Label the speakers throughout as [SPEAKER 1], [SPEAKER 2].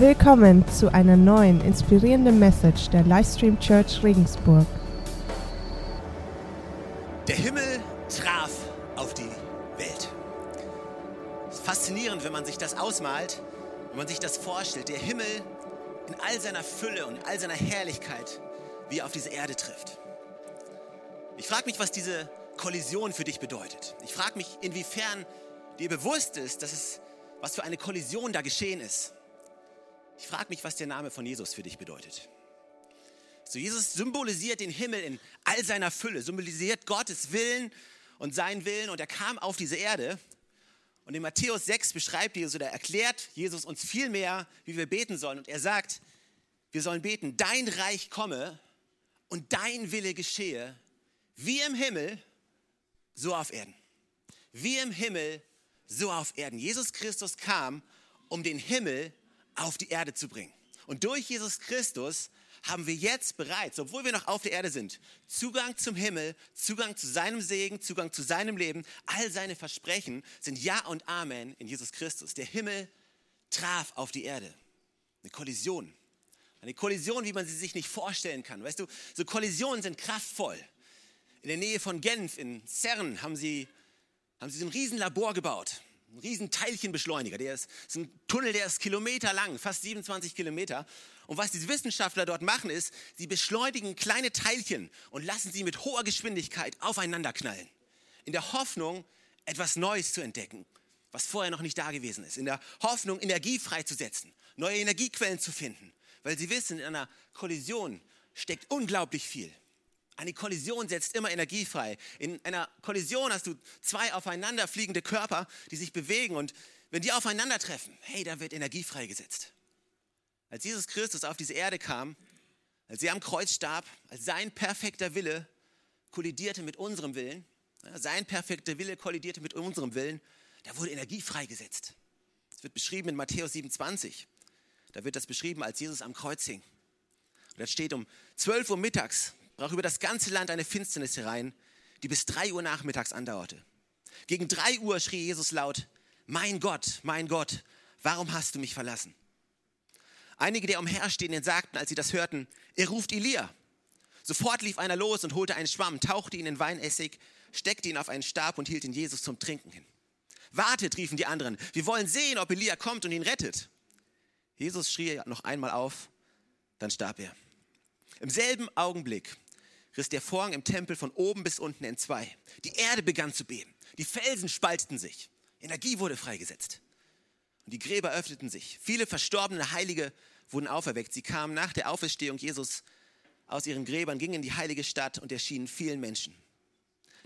[SPEAKER 1] Willkommen zu einer neuen inspirierenden Message der Livestream Church Regensburg.
[SPEAKER 2] Der Himmel traf auf die Welt. Faszinierend, wenn man sich das ausmalt, wenn man sich das vorstellt. Der Himmel in all seiner Fülle und all seiner Herrlichkeit, wie er auf diese Erde trifft. Ich frage mich, was diese Kollision für dich bedeutet. Ich frage mich, inwiefern dir bewusst ist, dass es, was für eine Kollision da geschehen ist. Ich frage mich, was der Name von Jesus für dich bedeutet. So, Jesus symbolisiert den Himmel in all seiner Fülle, symbolisiert Gottes Willen und seinen Willen und er kam auf diese Erde. Und in Matthäus 6 beschreibt Jesus oder erklärt Jesus uns viel mehr, wie wir beten sollen. Und er sagt, wir sollen beten, dein Reich komme und dein Wille geschehe, wie im Himmel, so auf Erden. Wie im Himmel, so auf Erden. Jesus Christus kam, um den Himmel auf die Erde zu bringen. Und durch Jesus Christus haben wir jetzt bereits, obwohl wir noch auf der Erde sind, Zugang zum Himmel, Zugang zu seinem Segen, Zugang zu seinem Leben. All seine Versprechen sind Ja und Amen in Jesus Christus. Der Himmel traf auf die Erde. Eine Kollision. Eine Kollision, wie man sie sich nicht vorstellen kann. Weißt du, so Kollisionen sind kraftvoll. In der Nähe von Genf, in CERN, haben sie, haben sie so ein Riesenlabor gebaut ein riesen Teilchenbeschleuniger. Der ist, ist ein Tunnel, der ist Kilometer lang, fast 27 Kilometer. Und was die Wissenschaftler dort machen, ist, sie beschleunigen kleine Teilchen und lassen sie mit hoher Geschwindigkeit aufeinander knallen. In der Hoffnung, etwas Neues zu entdecken, was vorher noch nicht da gewesen ist. In der Hoffnung, Energie freizusetzen, neue Energiequellen zu finden. Weil sie wissen, in einer Kollision steckt unglaublich viel. Eine Kollision setzt immer Energie frei. In einer Kollision hast du zwei aufeinanderfliegende Körper, die sich bewegen und wenn die aufeinandertreffen, hey, da wird Energie freigesetzt. Als Jesus Christus auf diese Erde kam, als er am Kreuz starb, als sein perfekter Wille kollidierte mit unserem Willen, sein perfekter Wille kollidierte mit unserem Willen, da wurde Energie freigesetzt. Das wird beschrieben in Matthäus 27. Da wird das beschrieben, als Jesus am Kreuz hing. Und das steht um 12 Uhr mittags, brach über das ganze Land eine Finsternis herein, die bis drei Uhr nachmittags andauerte. Gegen drei Uhr schrie Jesus laut, mein Gott, mein Gott, warum hast du mich verlassen? Einige der Umherstehenden sagten, als sie das hörten, er ruft Elia. Sofort lief einer los und holte einen Schwamm, tauchte ihn in Weinessig, steckte ihn auf einen Stab und hielt ihn Jesus zum Trinken hin. Wartet, riefen die anderen, wir wollen sehen, ob Elia kommt und ihn rettet. Jesus schrie noch einmal auf, dann starb er. Im selben Augenblick riss der Vorhang im Tempel von oben bis unten in zwei. Die Erde begann zu beben. Die Felsen spalteten sich. Energie wurde freigesetzt. Und die Gräber öffneten sich. Viele verstorbene Heilige wurden auferweckt. Sie kamen nach der Auferstehung Jesus aus ihren Gräbern, gingen in die heilige Stadt und erschienen vielen Menschen.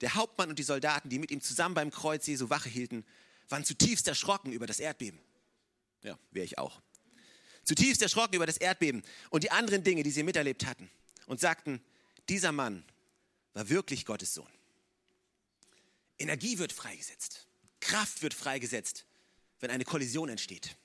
[SPEAKER 2] Der Hauptmann und die Soldaten, die mit ihm zusammen beim Kreuz Jesu Wache hielten, waren zutiefst erschrocken über das Erdbeben. Ja, wäre ich auch. Zutiefst erschrocken über das Erdbeben und die anderen Dinge, die sie miterlebt hatten. Und sagten, dieser Mann war wirklich Gottes Sohn. Energie wird freigesetzt. Kraft wird freigesetzt, wenn eine Kollision entsteht.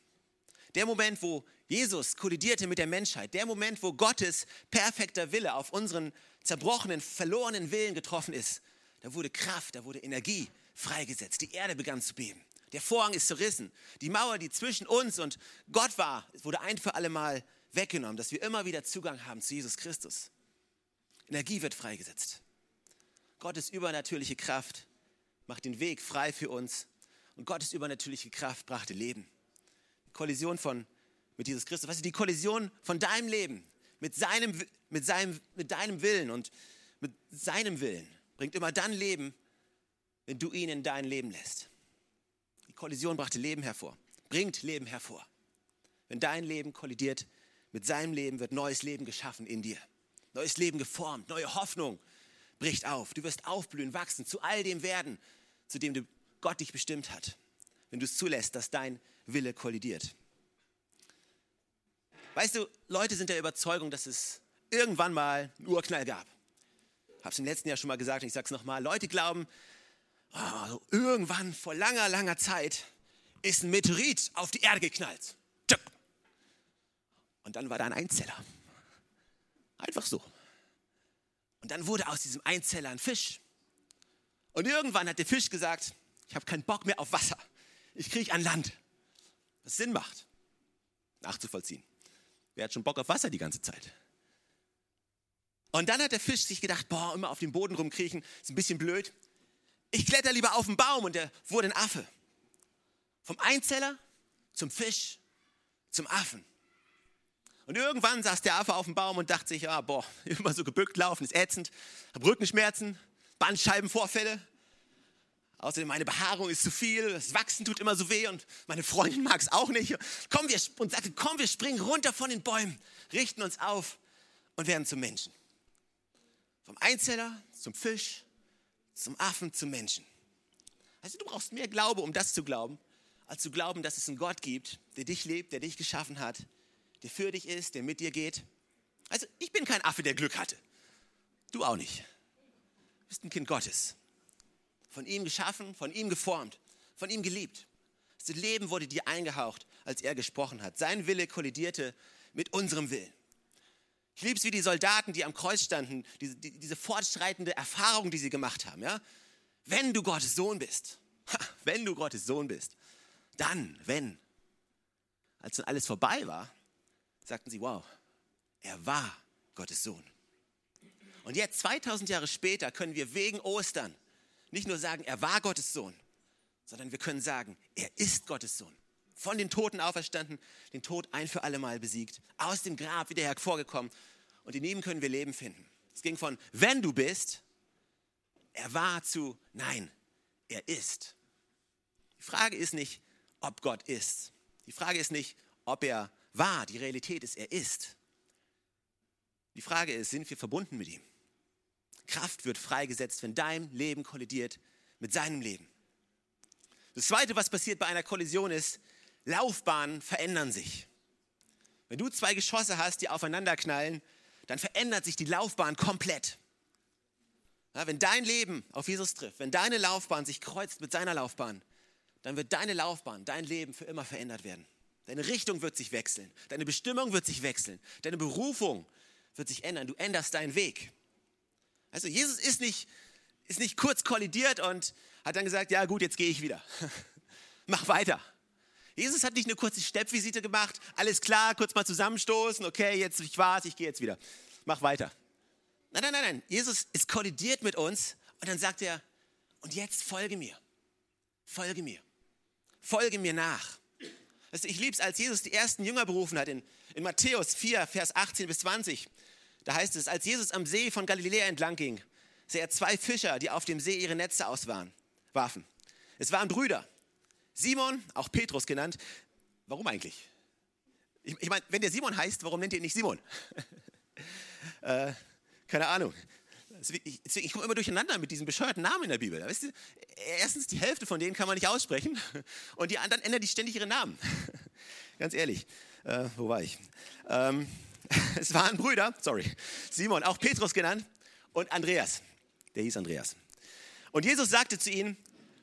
[SPEAKER 2] Der Moment, wo Jesus kollidierte mit der Menschheit, der Moment, wo Gottes perfekter Wille auf unseren zerbrochenen, verlorenen Willen getroffen ist, da wurde Kraft, da wurde Energie freigesetzt. Die Erde begann zu beben. Der Vorhang ist zerrissen. Die Mauer, die zwischen uns und Gott war, wurde ein für alle Mal weggenommen, dass wir immer wieder Zugang haben zu Jesus Christus. Energie wird freigesetzt. Gottes übernatürliche Kraft macht den Weg frei für uns und Gottes übernatürliche Kraft brachte Leben. Die Kollision von, mit Jesus Christus, weißt du, die Kollision von deinem Leben mit, seinem, mit, seinem, mit deinem Willen und mit seinem Willen bringt immer dann Leben, wenn du ihn in dein Leben lässt. Die Kollision brachte Leben hervor, bringt Leben hervor. Wenn dein Leben kollidiert mit seinem Leben, wird neues Leben geschaffen in dir neues Leben geformt, neue Hoffnung bricht auf. Du wirst aufblühen, wachsen, zu all dem werden, zu dem Gott dich bestimmt hat, wenn du es zulässt, dass dein Wille kollidiert. Weißt du, Leute sind der Überzeugung, dass es irgendwann mal einen Urknall gab. Es im letzten Jahr schon mal gesagt und ich sage es nochmal. Leute glauben, oh, irgendwann vor langer, langer Zeit ist ein Meteorit auf die Erde geknallt. Und dann war da ein Einzeller. Einfach so. Und dann wurde aus diesem Einzeller ein Fisch. Und irgendwann hat der Fisch gesagt, ich habe keinen Bock mehr auf Wasser. Ich kriege an Land. Was Sinn macht. nachzuvollziehen. Wer hat schon Bock auf Wasser die ganze Zeit? Und dann hat der Fisch sich gedacht, boah, immer auf dem Boden rumkriechen, ist ein bisschen blöd. Ich kletter lieber auf den Baum und der wurde ein Affe. Vom Einzeller zum Fisch zum Affen. Und irgendwann saß der Affe auf dem Baum und dachte sich, ja, boah, immer so gebückt laufen ist ätzend, habe Rückenschmerzen, Bandscheibenvorfälle. Außerdem meine Behaarung ist zu viel, das Wachsen tut immer so weh und meine Freundin mag es auch nicht. Komm, wir, und sagte, komm, wir springen runter von den Bäumen, richten uns auf und werden zum Menschen. Vom Einzeller zum Fisch, zum Affen, zum Menschen. Also du brauchst mehr Glaube, um das zu glauben, als zu glauben, dass es einen Gott gibt, der dich lebt, der dich geschaffen hat, der für dich ist, der mit dir geht. Also ich bin kein Affe, der Glück hatte. Du auch nicht. Du bist ein Kind Gottes. Von ihm geschaffen, von ihm geformt, von ihm geliebt. Das Leben wurde dir eingehaucht, als er gesprochen hat. Sein Wille kollidierte mit unserem Willen. Ich liebe es wie die Soldaten, die am Kreuz standen, diese, die, diese fortschreitende Erfahrung, die sie gemacht haben. Ja? Wenn du Gottes Sohn bist, wenn du Gottes Sohn bist, dann, wenn, als dann alles vorbei war, sagten sie, wow, er war Gottes Sohn. Und jetzt, 2000 Jahre später, können wir wegen Ostern nicht nur sagen, er war Gottes Sohn, sondern wir können sagen, er ist Gottes Sohn von den Toten auferstanden, den Tod ein für alle Mal besiegt, aus dem Grab wieder hervorgekommen und in ihm können wir Leben finden. Es ging von, wenn du bist, er war zu, nein, er ist. Die Frage ist nicht, ob Gott ist. Die Frage ist nicht, ob er war. Die Realität ist, er ist. Die Frage ist, sind wir verbunden mit ihm? Kraft wird freigesetzt, wenn dein Leben kollidiert mit seinem Leben. Das Zweite, was passiert bei einer Kollision ist, Laufbahnen verändern sich. Wenn du zwei Geschosse hast, die aufeinander knallen, dann verändert sich die Laufbahn komplett. Ja, wenn dein Leben auf Jesus trifft, wenn deine Laufbahn sich kreuzt mit seiner Laufbahn, dann wird deine Laufbahn, dein Leben für immer verändert werden. Deine Richtung wird sich wechseln, deine Bestimmung wird sich wechseln, deine Berufung wird sich ändern. Du änderst deinen Weg. Also Jesus ist nicht, ist nicht kurz kollidiert und hat dann gesagt, ja gut, jetzt gehe ich wieder. Mach weiter. Jesus hat nicht eine kurze Steppvisite gemacht, alles klar, kurz mal zusammenstoßen, okay, jetzt ich war's, ich gehe jetzt wieder. Mach weiter. Nein, nein, nein, nein. Jesus ist kollidiert mit uns und dann sagt er, und jetzt folge mir. Folge mir. Folge mir nach. Also ich liebe es, als Jesus die ersten Jünger berufen hat, in, in Matthäus 4, Vers 18 bis 20. Da heißt es, als Jesus am See von Galiläa entlang ging, sah er zwei Fischer, die auf dem See ihre Netze auswarfen. Es waren Brüder. Simon, auch Petrus genannt. Warum eigentlich? Ich, ich meine, wenn der Simon heißt, warum nennt ihr ihn nicht Simon? äh, keine Ahnung. Ich, ich komme immer durcheinander mit diesen bescheuerten Namen in der Bibel. Weißt du, erstens, die Hälfte von denen kann man nicht aussprechen und die anderen ändern die ständig ihre Namen. Ganz ehrlich. Äh, wo war ich? Ähm, es waren Brüder, sorry, Simon, auch Petrus genannt und Andreas. Der hieß Andreas. Und Jesus sagte zu ihnen,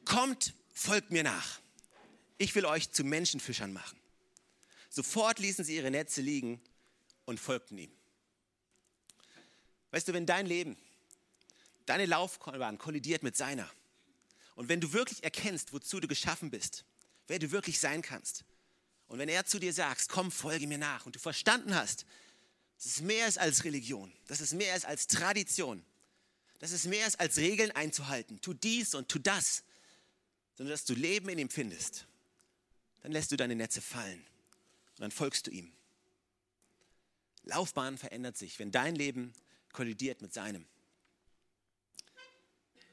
[SPEAKER 2] kommt, folgt mir nach ich will euch zu Menschenfischern machen. Sofort ließen sie ihre Netze liegen und folgten ihm. Weißt du, wenn dein Leben, deine Laufbahn kollidiert mit seiner und wenn du wirklich erkennst, wozu du geschaffen bist, wer du wirklich sein kannst und wenn er zu dir sagt, komm, folge mir nach und du verstanden hast, dass es mehr ist als Religion, dass es mehr ist als Tradition, dass es mehr ist als Regeln einzuhalten, tu dies und tu das, sondern dass du Leben in ihm findest, dann lässt du deine Netze fallen und dann folgst du ihm. Laufbahn verändert sich, wenn dein Leben kollidiert mit seinem.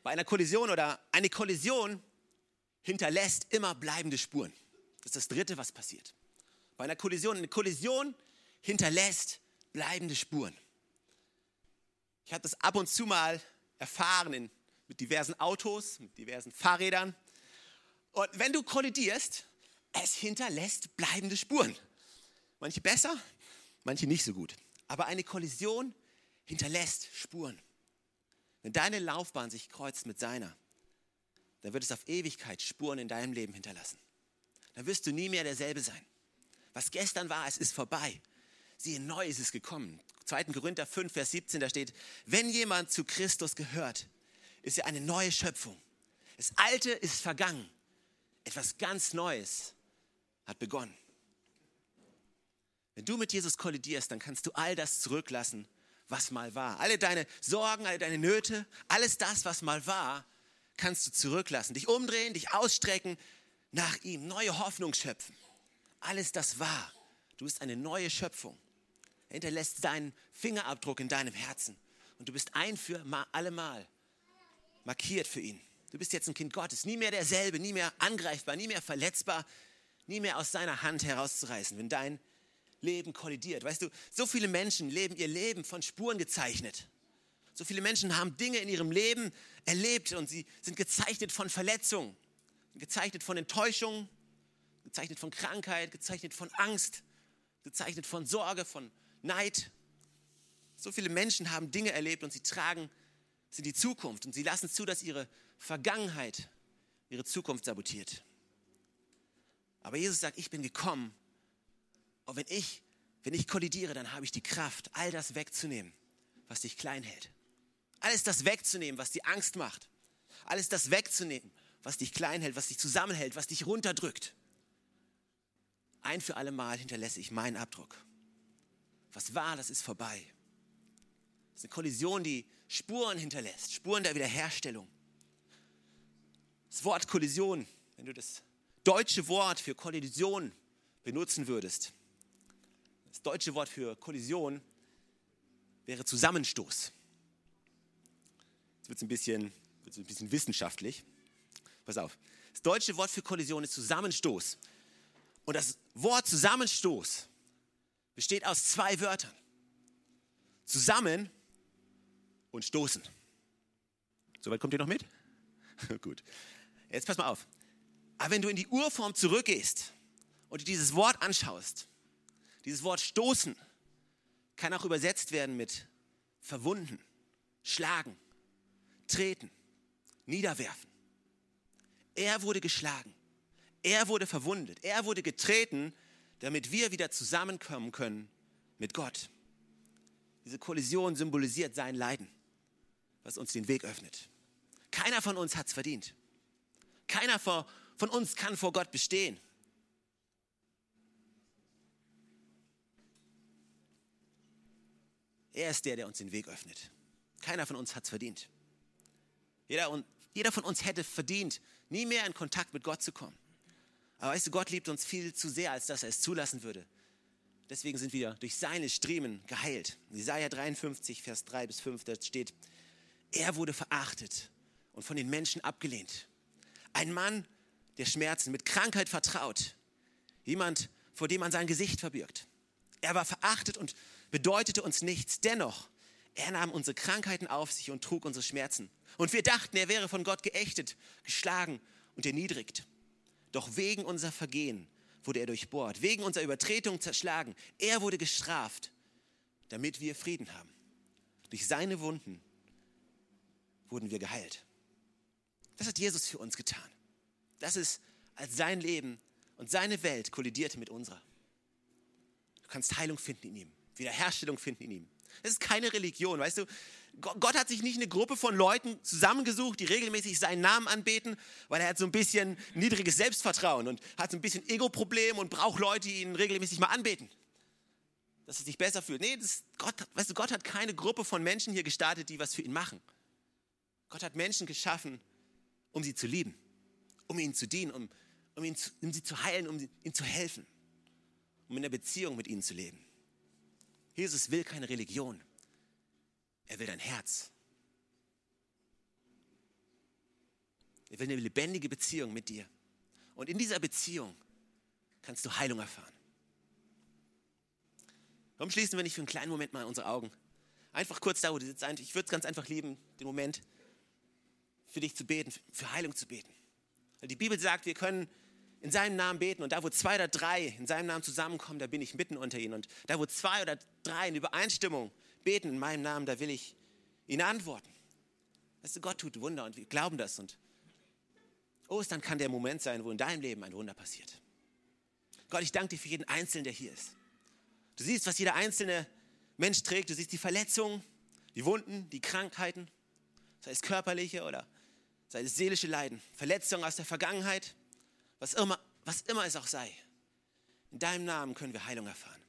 [SPEAKER 2] Bei einer Kollision oder eine Kollision hinterlässt immer bleibende Spuren. Das ist das Dritte, was passiert. Bei einer Kollision, eine Kollision hinterlässt bleibende Spuren. Ich habe das ab und zu mal erfahren in, mit diversen Autos, mit diversen Fahrrädern. Und wenn du kollidierst, es hinterlässt bleibende Spuren. Manche besser, manche nicht so gut. Aber eine Kollision hinterlässt Spuren. Wenn deine Laufbahn sich kreuzt mit seiner, dann wird es auf Ewigkeit Spuren in deinem Leben hinterlassen. Dann wirst du nie mehr derselbe sein. Was gestern war, es ist vorbei. Siehe, neu ist es gekommen. 2. Korinther 5, Vers 17, da steht, wenn jemand zu Christus gehört, ist er eine neue Schöpfung. Das Alte ist vergangen. Etwas ganz Neues hat begonnen. Wenn du mit Jesus kollidierst, dann kannst du all das zurücklassen, was mal war. Alle deine Sorgen, alle deine Nöte, alles das, was mal war, kannst du zurücklassen. Dich umdrehen, dich ausstrecken nach ihm, neue Hoffnung schöpfen. Alles das war. Du bist eine neue Schöpfung. Er hinterlässt seinen Fingerabdruck in deinem Herzen. Und du bist ein für allemal markiert für ihn. Du bist jetzt ein Kind Gottes, nie mehr derselbe, nie mehr angreifbar, nie mehr verletzbar, nie mehr aus seiner Hand herauszureißen, wenn dein Leben kollidiert. Weißt du, so viele Menschen leben ihr Leben von Spuren gezeichnet. So viele Menschen haben Dinge in ihrem Leben erlebt und sie sind gezeichnet von Verletzungen, gezeichnet von Enttäuschung, gezeichnet von Krankheit, gezeichnet von Angst, gezeichnet von Sorge, von Neid. So viele Menschen haben Dinge erlebt und sie tragen in die Zukunft und sie lassen zu, dass ihre Vergangenheit ihre Zukunft sabotiert. Aber Jesus sagt, ich bin gekommen, und wenn ich, wenn ich kollidiere, dann habe ich die Kraft, all das wegzunehmen, was dich klein hält. Alles das wegzunehmen, was dir Angst macht. Alles das wegzunehmen, was dich klein hält, was dich zusammenhält, was dich runterdrückt. Ein für alle Mal hinterlasse ich meinen Abdruck. Was war, das ist vorbei. Das ist eine Kollision, die Spuren hinterlässt, Spuren der Wiederherstellung. Das Wort Kollision, wenn du das deutsche Wort für Kollision benutzen würdest, das deutsche Wort für Kollision wäre Zusammenstoß. Jetzt wird es ein, bisschen, ein bisschen wissenschaftlich. Pass auf. Das deutsche Wort für Kollision ist Zusammenstoß. Und das Wort Zusammenstoß besteht aus zwei Wörtern. Zusammen und stoßen. Soweit kommt ihr noch mit? Gut. Jetzt pass mal auf. Aber wenn du in die Urform zurückgehst und dir dieses Wort anschaust, dieses Wort stoßen kann auch übersetzt werden mit verwunden, schlagen, treten, niederwerfen. Er wurde geschlagen, er wurde verwundet, er wurde getreten, damit wir wieder zusammenkommen können mit Gott. Diese Kollision symbolisiert sein Leiden, was uns den Weg öffnet. Keiner von uns hat es verdient. Keiner von uns kann vor Gott bestehen. Er ist der, der uns den Weg öffnet. Keiner von uns hat es verdient. Jeder, und, jeder von uns hätte verdient, nie mehr in Kontakt mit Gott zu kommen. Aber weißt du, Gott liebt uns viel zu sehr, als dass er es zulassen würde. Deswegen sind wir durch seine Striemen geheilt. Jesaja 53, Vers 3 bis 5, da steht, er wurde verachtet und von den Menschen abgelehnt. Ein Mann, der Schmerzen mit Krankheit vertraut. Jemand, vor dem man sein Gesicht verbirgt. Er war verachtet und bedeutete uns nichts. Dennoch, er nahm unsere Krankheiten auf sich und trug unsere Schmerzen. Und wir dachten, er wäre von Gott geächtet, geschlagen und erniedrigt. Doch wegen unserer Vergehen wurde er durchbohrt, wegen unserer Übertretung zerschlagen. Er wurde gestraft, damit wir Frieden haben. Durch seine Wunden wurden wir geheilt. Das hat Jesus für uns getan. Das ist, als sein Leben und seine Welt kollidierte mit unserer. Du kannst Heilung finden in ihm. Wiederherstellung finden in ihm. Es ist keine Religion, weißt du? Gott hat sich nicht eine Gruppe von Leuten zusammengesucht, die regelmäßig seinen Namen anbeten, weil er hat so ein bisschen niedriges Selbstvertrauen und hat so ein bisschen Ego-Problem und braucht Leute, die ihn regelmäßig mal anbeten. Dass er sich besser fühlt. Nee, das, Gott, weißt du, Gott hat keine Gruppe von Menschen hier gestartet, die was für ihn machen. Gott hat Menschen geschaffen, um sie zu lieben, um ihnen zu dienen, um, um, ihn um sie zu heilen, um ihnen zu helfen, um in der Beziehung mit ihnen zu leben. Jesus will keine Religion. Er will dein Herz. Er will eine lebendige Beziehung mit dir. Und in dieser Beziehung kannst du Heilung erfahren. Warum schließen wir nicht für einen kleinen Moment mal unsere Augen? Einfach kurz da, wo du sitzt. Ich würde es ganz einfach lieben, den Moment für dich zu beten, für Heilung zu beten. Weil die Bibel sagt, wir können in seinem Namen beten und da, wo zwei oder drei in seinem Namen zusammenkommen, da bin ich mitten unter ihnen. Und da, wo zwei oder drei in Übereinstimmung beten in meinem Namen, da will ich ihnen antworten. Weißt du, Gott tut Wunder und wir glauben das. Und Ostern kann der Moment sein, wo in deinem Leben ein Wunder passiert. Gott, ich danke dir für jeden Einzelnen, der hier ist. Du siehst, was jeder einzelne Mensch trägt. Du siehst die Verletzungen, die Wunden, die Krankheiten, sei es körperliche oder sei es seelische Leiden, Verletzungen aus der Vergangenheit, was immer, was immer es auch sei. In deinem Namen können wir Heilung erfahren.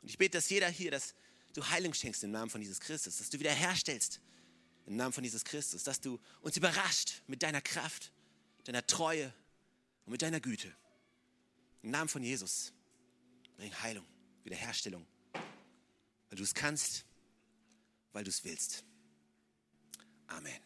[SPEAKER 2] Und ich bete, dass jeder hier, dass du Heilung schenkst im Namen von Jesus Christus, dass du wiederherstellst im Namen von Jesus Christus, dass du uns überrascht mit deiner Kraft, deiner Treue und mit deiner Güte. Im Namen von Jesus bring Heilung, Wiederherstellung, weil du es kannst, weil du es willst. Amen.